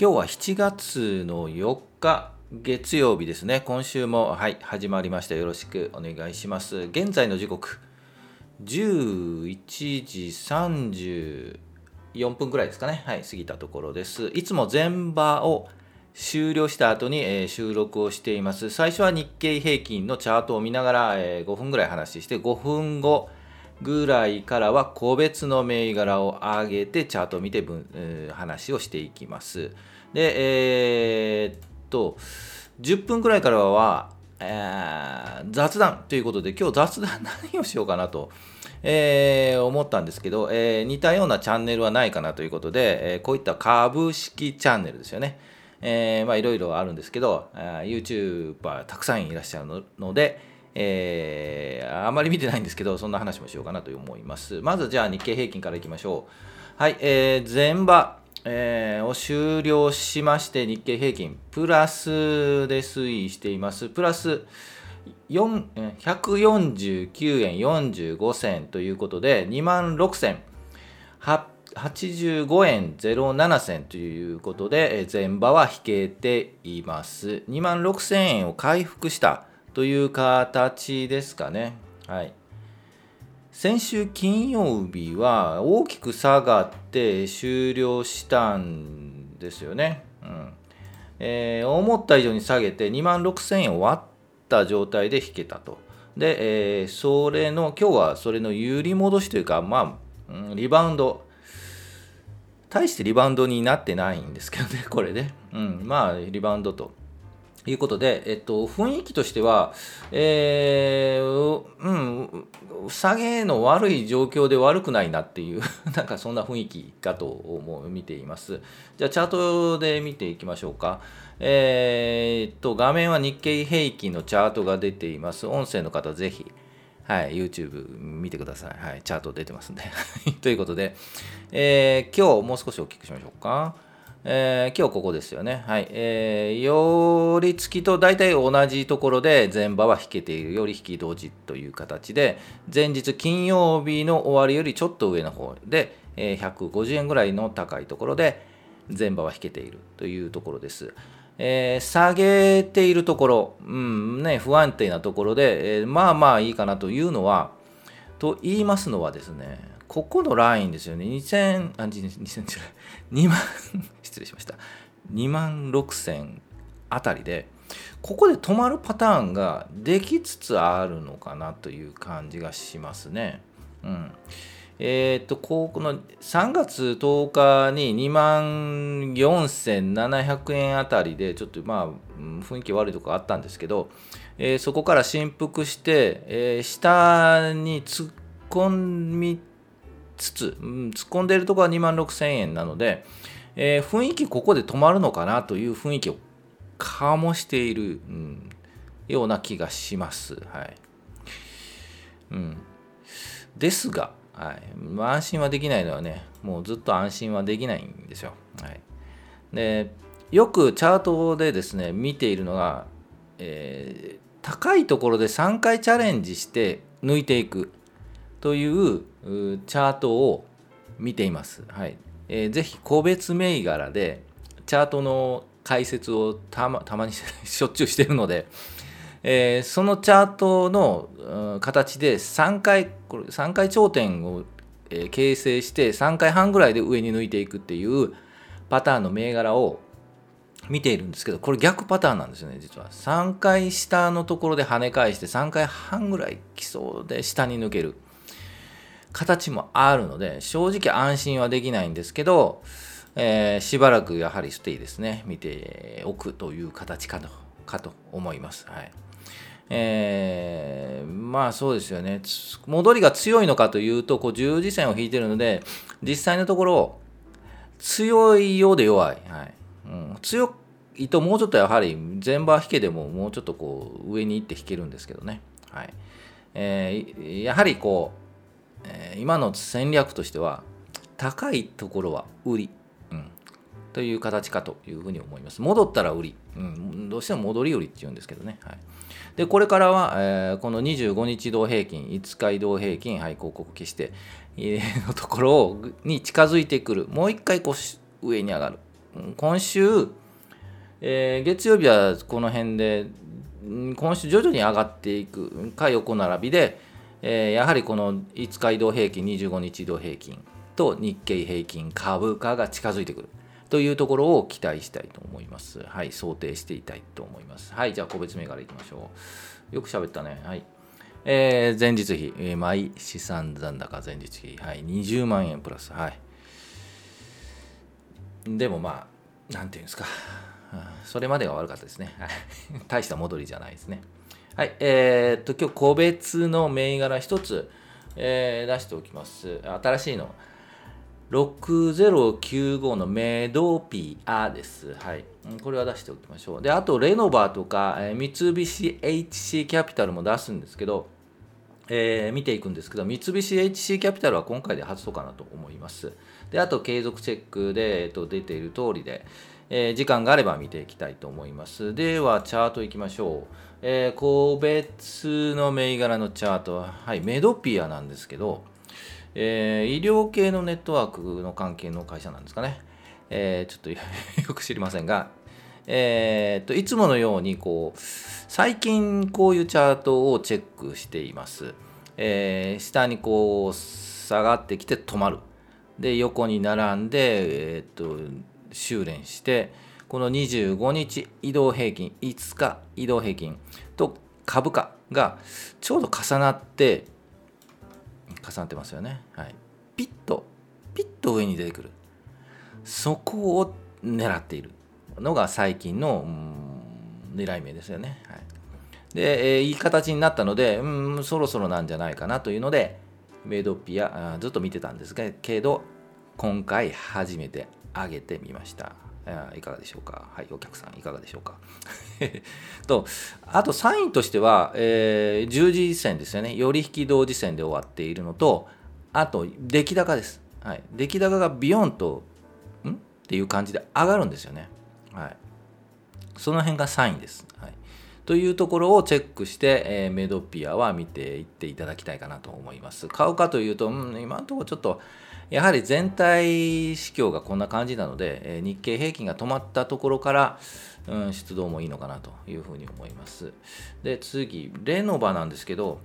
今日は7月の4日月曜日ですね。今週もはい始まりました。よろしくお願いします。現在の時刻11時34分ぐらいですかね。はい、過ぎたところです。いつも前場を終了した後に、えー収録をしています。最初は日経平均のチャートを見ながら、えー5分ぐらい話して、5分後ぐらいからは個別の銘柄を上げてチャートを見て分、えー話をしていきます。で、えーっと、10分ぐらいからは、えー雑談ということで、今日雑談何をしようかなと、えー思ったんですけど、えー似たようなチャンネルはないかなということで、えーこういった株式チャンネルですよね。えーまあいろいろあるんですけど、あー YouTuber たくさんいらっしゃるので、えーあまり見てないんですけど、そんな話もしようかなと思います。まずじゃあ日経平均からいきましょう。はい、えー前場、えーを終了しまして、日経平均、プラスで推移しています。プラス149円45銭ということで、2万6千85円07銭ということで、え前場は引けています。2万6000円を回復したという形ですかね。はい。先週金曜日は大きく下がって終了したんですよね。うんえー思った以上に下げて2万6000円を割った状態で引けたと。で、えーそれの今日はそれの揺り戻しというか、まあ、うんリバウンド、大してリバウンドになってないんですけどね、これで。うん、まあ、リバウンドと。いうことで、えっと、雰囲気としては、えーうん、下げの悪い状況で悪くないなっていう、なんかそんな雰囲気かと思う見ています。じゃあ、チャートで見ていきましょうか。えーっと、画面は日経平均のチャートが出ています。音声の方、ぜひ、はい、YouTube 見てください。はい、チャート出てますんで。ということで、えー今日もう少し大きくしましょうか。えー今日ここですよね。はい。えー、寄り付きと大体同じところで前場は引けている。より引き同時という形で、前日金曜日の終わりよりちょっと上の方で、えー150円ぐらいの高いところで前場は引けているというところです。えー下げているところ、うんね、不安定なところで、えーまあまあいいかなというのは、と言いますのはですね、ここのラインですよね、2000、あ、2000じゃない、2万、失礼しました、2万6000あたりで、ここで止まるパターンができつつあるのかなという感じがしますね。うん。えーっと、ここの3月10日に2万4700円あたりで、ちょっとまあ、雰囲気悪いとこあったんですけど、えーそこから振幅して、えー下に突っ込みつつ、うん突っ込んでいるところは2万6000円なので、えー雰囲気ここで止まるのかなという雰囲気を醸している、うんような気がします。はい。うん、ですが、はい。安心はできないのはね、もうずっと安心はできないんですよ。はい、でよくチャートでですね、見ているのが、えー高いところで3回チャレンジして抜いていく。というチャートを見ています。はい。えーぜひ個別銘柄でチャートの解説をたまたまに しょっちゅうしてるので、えーそのチャートのうん形で3回これ3回頂点を、えー形成して3回半ぐらいで上に抜いていくっていうパターンの銘柄を見ているんですけどこれ逆パターンなんですよね実は。3回下のところで跳ね返して3回半ぐらい基礎で下に抜ける。形もあるので正直安心はできないんですけど、えーしばらくやはりステイですね。見ておくという形かとかと思います。はい。えーまあそうですよね。戻りが強いのかというとこう十字線を引いてるので実際のところ強いようで弱い、はい。うん、強いともうちょっとやはり前場引けでももうちょっとこう上に行って引けるんですけどね、はい。えーやはりこう、えー今の戦略としては高いところは売り、うん、という形かというふうに思います。戻ったら売り、うん、どうしても戻り売りっていうんですけどね、はい、でこれからは、えーこの25日同平均5日移動平均、はい、広告消して、えーのところをに近づいてくる。もう一回こう上に上がる。今週、えー、月曜日はこの辺で今週徐々に上がっていく。か横並びで、えー、やはりこの5日移動平均25日移動平均と日経平均株価が近づいてくるというところを期待したいと思います。はい、想定していたいと思います。はい、じゃあ個別銘柄いきましょう。よく喋ったね。はい。えー、前日比、えー、毎資産残高前日比、はい、20万円プラス。はい。でもまあ、なんていうんですか。それまでが悪かったですね。大した戻りじゃないですね。はい。えー、っと、今日個別の銘柄一つ、えー、出しておきます。新しいの。6095のメドピアです。はい。これは出しておきましょう。で、あと、レノバとか、え三菱 HC キャピタルも出すんですけど、えー、見ていくんですけど、三菱 HC キャピタルは今回で初とかなと思います。で、あと、継続チェックで、えっと、出ている通りで、えー、時間があれば見ていきたいと思います。では、チャートいきましょう。えー、個別の銘柄のチャートは、はい、メドピアなんですけど、えー、医療系のネットワークの関係の会社なんですかね。えー、ちょっとよく知りませんが、えー、といつものようにこう最近こういうチャートをチェックしています。えー、下にこう下がってきて止まる。で横に並んで、えー、と修練してこの25日移動平均5日移動平均と株価がちょうど重なって重なってますよね。はい、ピッとピッと上に出てくるそこを狙っているのが最近の、狙い目ですよね。はい、で、えー、いい形になったので、うん、そろそろなんじゃないかなというのでメイドピアずっと見てたんですけど今回初めて上げてみました。いかがでしょうか？はい、お客さんいかがでしょうか？と、あと3位としては、えー、十字線ですよね。寄引き同時線で終わっているのと、あと、出来高です。はい。出来高がビヨンと、ん？っていう感じで上がるんですよね。はい。その辺が3位です。はい。というところをチェックして、えー、メドピアは見ていっていただきたいかなと思います。買うかというと、うん、今のところちょっと、やはり全体指標がこんな感じなので、日経平均が止まったところから、うん、出動もいいのかなというふうに思います。で、次、レノバなんですけど、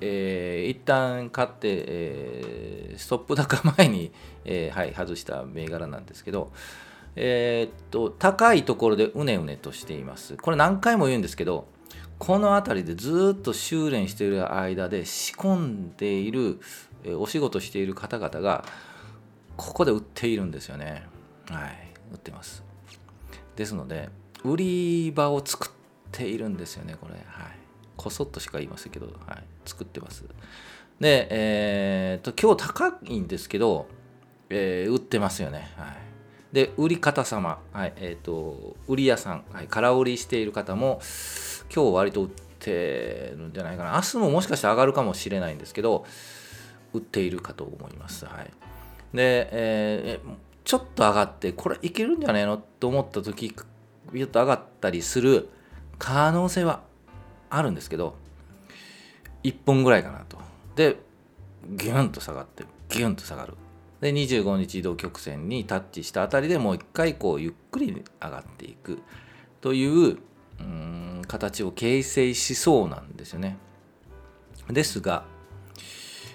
えー、一旦買って、えー、ストップ高前に、えー、はい、外した銘柄なんですけど、えー、っと、高いところでうねうねとしています。これ何回も言うんですけど、この辺りでずっと修練している間で仕込んでいるお仕事している方々がここで売っているんですよね。はい。売ってます。ですので売り場を作っているんですよねこれ。はい。こそっとしか言いませんけど、はい、作ってます。でえー、っと今日高いんですけど、えー、売ってますよね。はい。で売り方様、はいえーと、売り屋さん、はい、空売りしている方も今日割と売ってるんじゃないかな明日ももしかして上がるかもしれないんですけど売っているかと思います。はい、で、えー、ちょっと上がってこれいけるんじゃないのと思った時ビュッと上がったりする可能性はあるんですけど1本ぐらいかなと。でギュンと下がってギュンと下がる。で25日移動曲線にタッチしたあたりでもう一回こうゆっくり上がっていく。といううん形を形成しそうなんですよね。ですが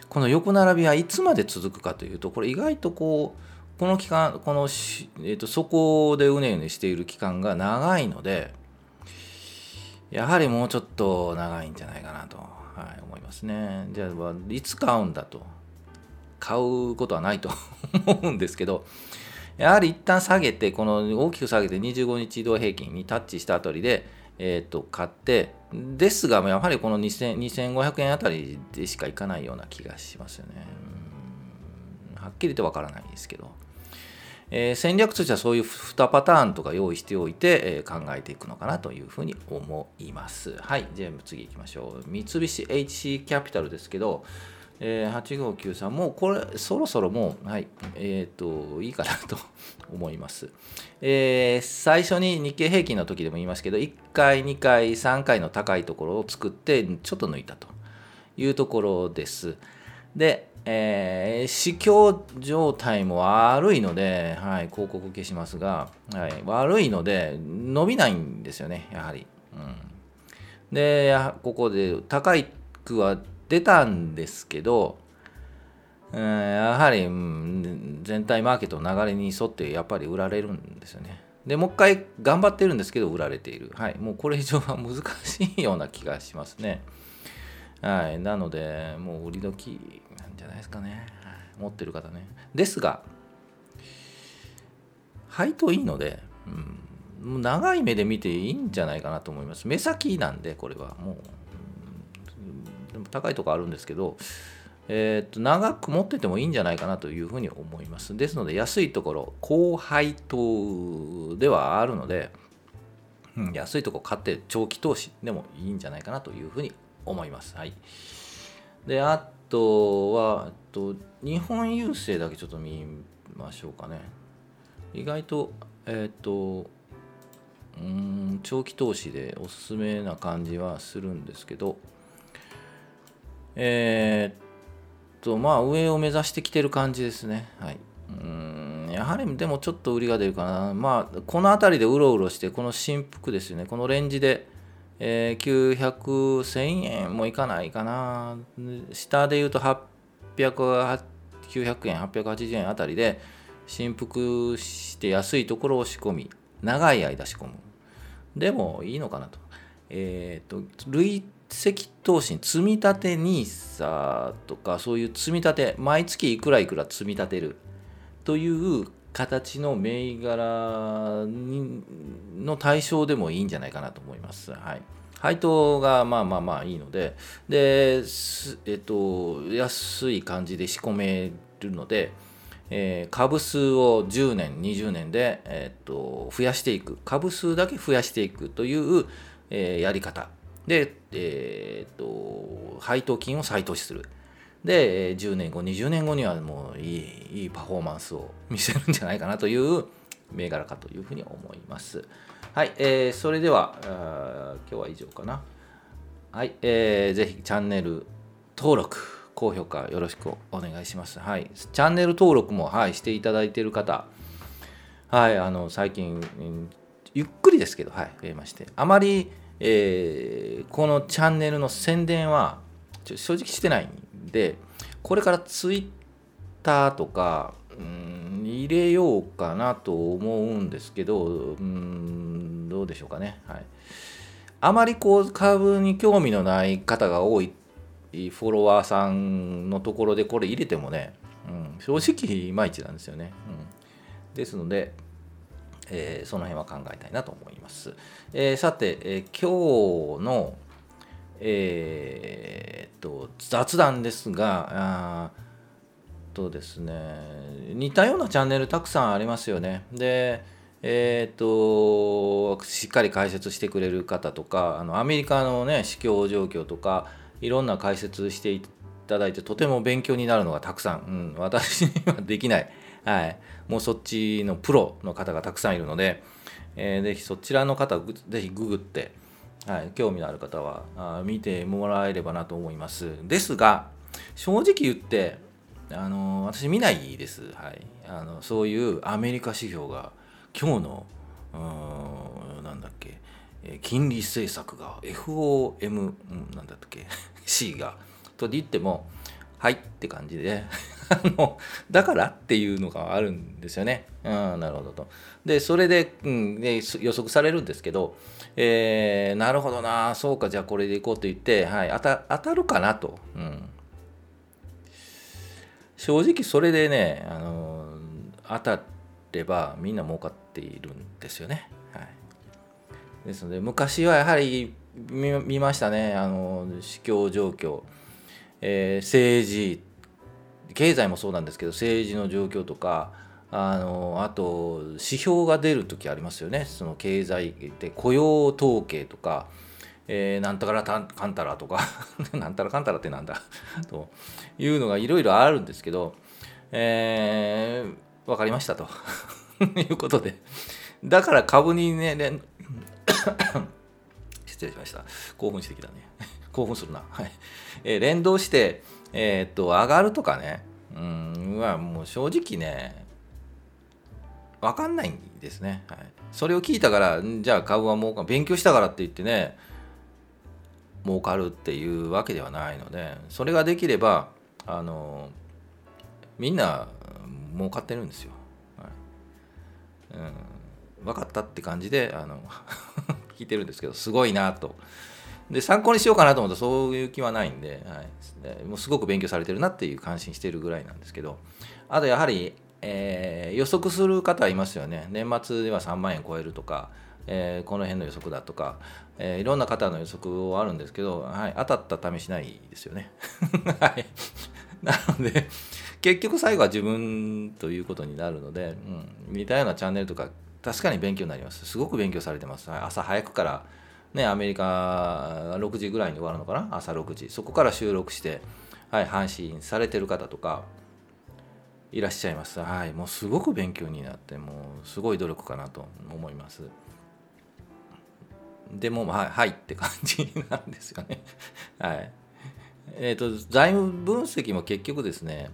この横並びはいつまで続くかというとこれ意外とこうこの期間この、えーと、そこでうねうねしている期間が長いのでやはりもうちょっと長いんじゃないかなと、はい、思いますね。じゃあいつ買うんだと。買うことはないと 思うんですけどやはり一旦下げてこの大きく下げて25日移動平均にタッチしたあたりでえーと、買ってですがやはりこの2500円あたりでしかいかないような気がしますよね。はっきりとわからないですけど、えー、戦略としてはそういう2パターンとか用意しておいて、えー、考えていくのかなというふうに思います。はい、全部次行きましょう。三菱 HC キャピタルですけど、えー、8593もうこれそろそろもうはいえっ、ー、といいかなと 思います、えー、最初に日経平均の時でも言いますけど1回2回3回の高いところを作ってちょっと抜いたと。いうところです。でえー、市況状態も悪いので、はい、広告消しますが、はい、悪いので伸びないんですよねやはり、うん、でここで高いくは出たんですけど、えー、やはり、うん、全体マーケットの流れに沿ってやっぱり売られるんですよねでもう一回頑張ってるんですけど売られているはいもうこれ以上は難しいような気がしますねはい、なので、もう売り時なんじゃないですかね。持ってる方ね。ですが、配当いいので、うん、もう長い目で見ていいんじゃないかなと思います。目先なんで、これはもう、高いとこあるんですけど、えー、っと長く持っててもいいんじゃないかなというふうに思います。ですので、安いところ、高配当ではあるので、うん、安いとこ買って長期投資でもいいんじゃないかなというふうに思います。はい、であとはえっと日本郵政だけちょっと見ましょうかね。意外とえっ、とうん長期投資でおすすめな感じはするんですけどえっ、とまあ上を目指してきてる感じですね。はい。うんやはりでもちょっと売りが出るかな。まあこの辺りでうろうろしてこの振幅ですよね。このレンジでえー、900、1000円もいかないかな。下で言うと800、900円、880円あたりで振幅して安いところを仕込み、長い間仕込む。でもいいのかなと。えっ、と、累積投資、積み立て NISA とか、そういう積み立て、毎月いくらいくら積み立てるという形の銘柄の対象でもいいんじゃないかなと思います。はい。配当がまあまあまあいいので、で、えっと、安い感じで仕込めるので、えー、株数を10年、20年で、えっと、増やしていく。株数だけ増やしていくという、えー、やり方。で、えー、っと、配当金を再投資する。で10年後20年後にはもういいいいパフォーマンスを見せるんじゃないかなという銘柄かというふうに思います。はい、えー、それでは今日は以上かな。はい、えー、ぜひチャンネル登録高評価よろしくお願いします。はいチャンネル登録も、はい、していただいている方はいあの最近ゆっくりですけど、はい、増えましてあまり、えー、このチャンネルの宣伝は正直してないんでこれからツイッターとかうん入れようかなと思うんですけどうんどうでしょうかね。はい。あまりこう株に興味のない方が多いフォロワーさんのところでこれ入れてもね、うん、正直いまいちなんですよね、うん、ですのでえー、その辺は考えたいなと思います。えー、さて、えー、今日の、えー、と雑談ですがあとですね似たようなチャンネルたくさんありますよね。でえーと、しっかり解説してくれる方とかあのアメリカのね市況状況とかいろんな解説していただいてとても勉強になるのがたくさん、うん、私にはできない、はい、もうそっちのプロの方がたくさんいるので、えー、ぜひそちらの方ぜひググってはい、興味のある方はあ見てもらえればなと思います。ですが、正直言って、あの私見ないです、はい、あのそういうアメリカ指標が今日のなんだっけ金利政策が FOM、うん、なんだっけ C がと言ってもはいって感じで あのだからっていうのがあるんですよね。うん、なるほどと。で、それで,、うん、で予測されるんですけど、えー、なるほどな、そうか、じゃあこれでいこうと言って、はい、当た当たるかなと。うん、正直それでね、あの当たればみんな儲かっているんですよね。はい、ですので、昔はやはり見ましたね、あの市況状況。えー、政治経済もそうなんですけど政治の状況とかあのあと指標が出る時ありますよね。その経済で雇用統計とか、えー、なんたらかんたらとか。なんたらかんたらってなんだ。というのがいろいろあるんですけど、えー、分かりましたと。いうことで。だから株にね 失礼しました。興奮してきたね。興奮するな、はい。えー、連動して、えー、っと上がるとかね。うんはもう正直ね分かんないんですね、はい、それを聞いたからじゃあ株はもう勉強したからって言ってね儲かるっていうわけではないのでそれができればあのみんな儲かってるんですよ、はい。うん、分かったって感じであの 聞いてるんですけどすごいなと。で参考にしようかなと思ったらそういう気はないんで,、はい、もうすごく勉強されてるなっていう感心してるぐらいなんですけどあとやはり、えー、予測する方いますよね。年末では3万円超えるとか、えー、この辺の予測だとか、えー、いろんな方の予測はあるんですけど、はい、当たった試しないですよね。はい、なので結局最後は自分ということになるので、うん、似たようなチャンネルとか確かに勉強になります。すごく勉強されてます。朝早くからね、アメリカ6時ぐらいに終わるのかな？朝6時。そこから収録して、はい、配信されてる方とかいらっしゃいます。はいもうすごく勉強になってもうすごい努力かなと思います。でもはい、はいって感じなんですよね。はい。えっ、ー、と財務分析も結局ですね、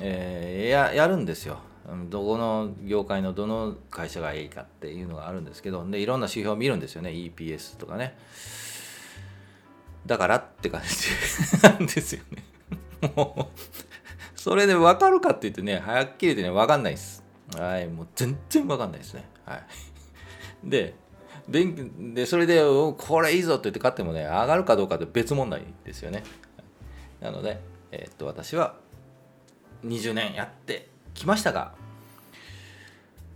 えー、ややるんですよ。どこの業界のどの会社がいいかっていうのがあるんですけどでいろんな指標を見るんですよね。EPS とかね。だからって感じなんですよね。もうそれで分かるかって言ってねはっきり言ってね分かんないです。はいもう全然分かんないですね。はい。ででそれでこれいいぞって言って買ってもね上がるかどうかって別問題ですよね。なので、えー、っと私は20年やってきましたが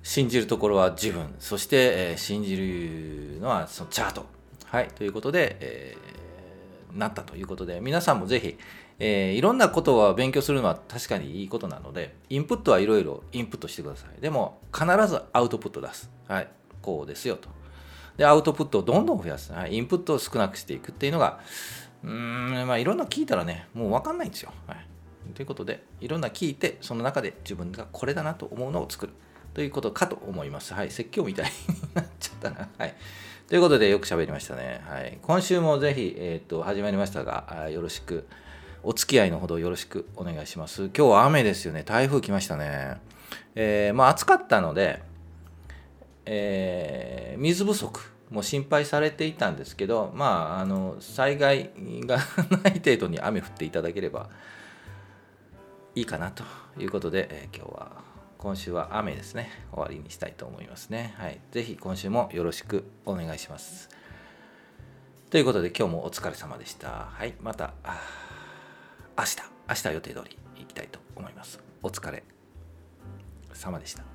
信じるところは自分。そして、えー、信じるのはそのチャート。はいということで、えー、なったということで皆さんもぜひ、えー、いろんなことは勉強するのは確かにいいことなのでインプットはいろいろインプットしてください。でも必ずアウトプット出す。はいこうですよと。でアウトプットをどんどん増やす、はい、インプットを少なくしていくっていうのがうんまあいろんな聞いたらねもう分かんないんですよ、はい。ということで、いろんな聞いて、その中で自分がこれだなと思うのを作るということかと思います。はい、説教みたいになっちゃったな。はい。ということで、よく喋りましたね。はい。今週もぜひ、えっ、ー、と、始まりましたが、よろしく、お付き合いのほどよろしくお願いします。今日は雨ですよね。台風来ましたね。えー、まあ暑かったので、えー、水不足も心配されていたんですけど、まあ、あの災害がない程度に雨降っていただければ、いいかなということで、えー、今日は今週は雨ですね。終わりにしたいと思いますね。はい。是非今週もよろしくお願いします。ということで今日もお疲れ様でした。はい。また明日。明日予定通り行きたいと思います。お疲れ様でした。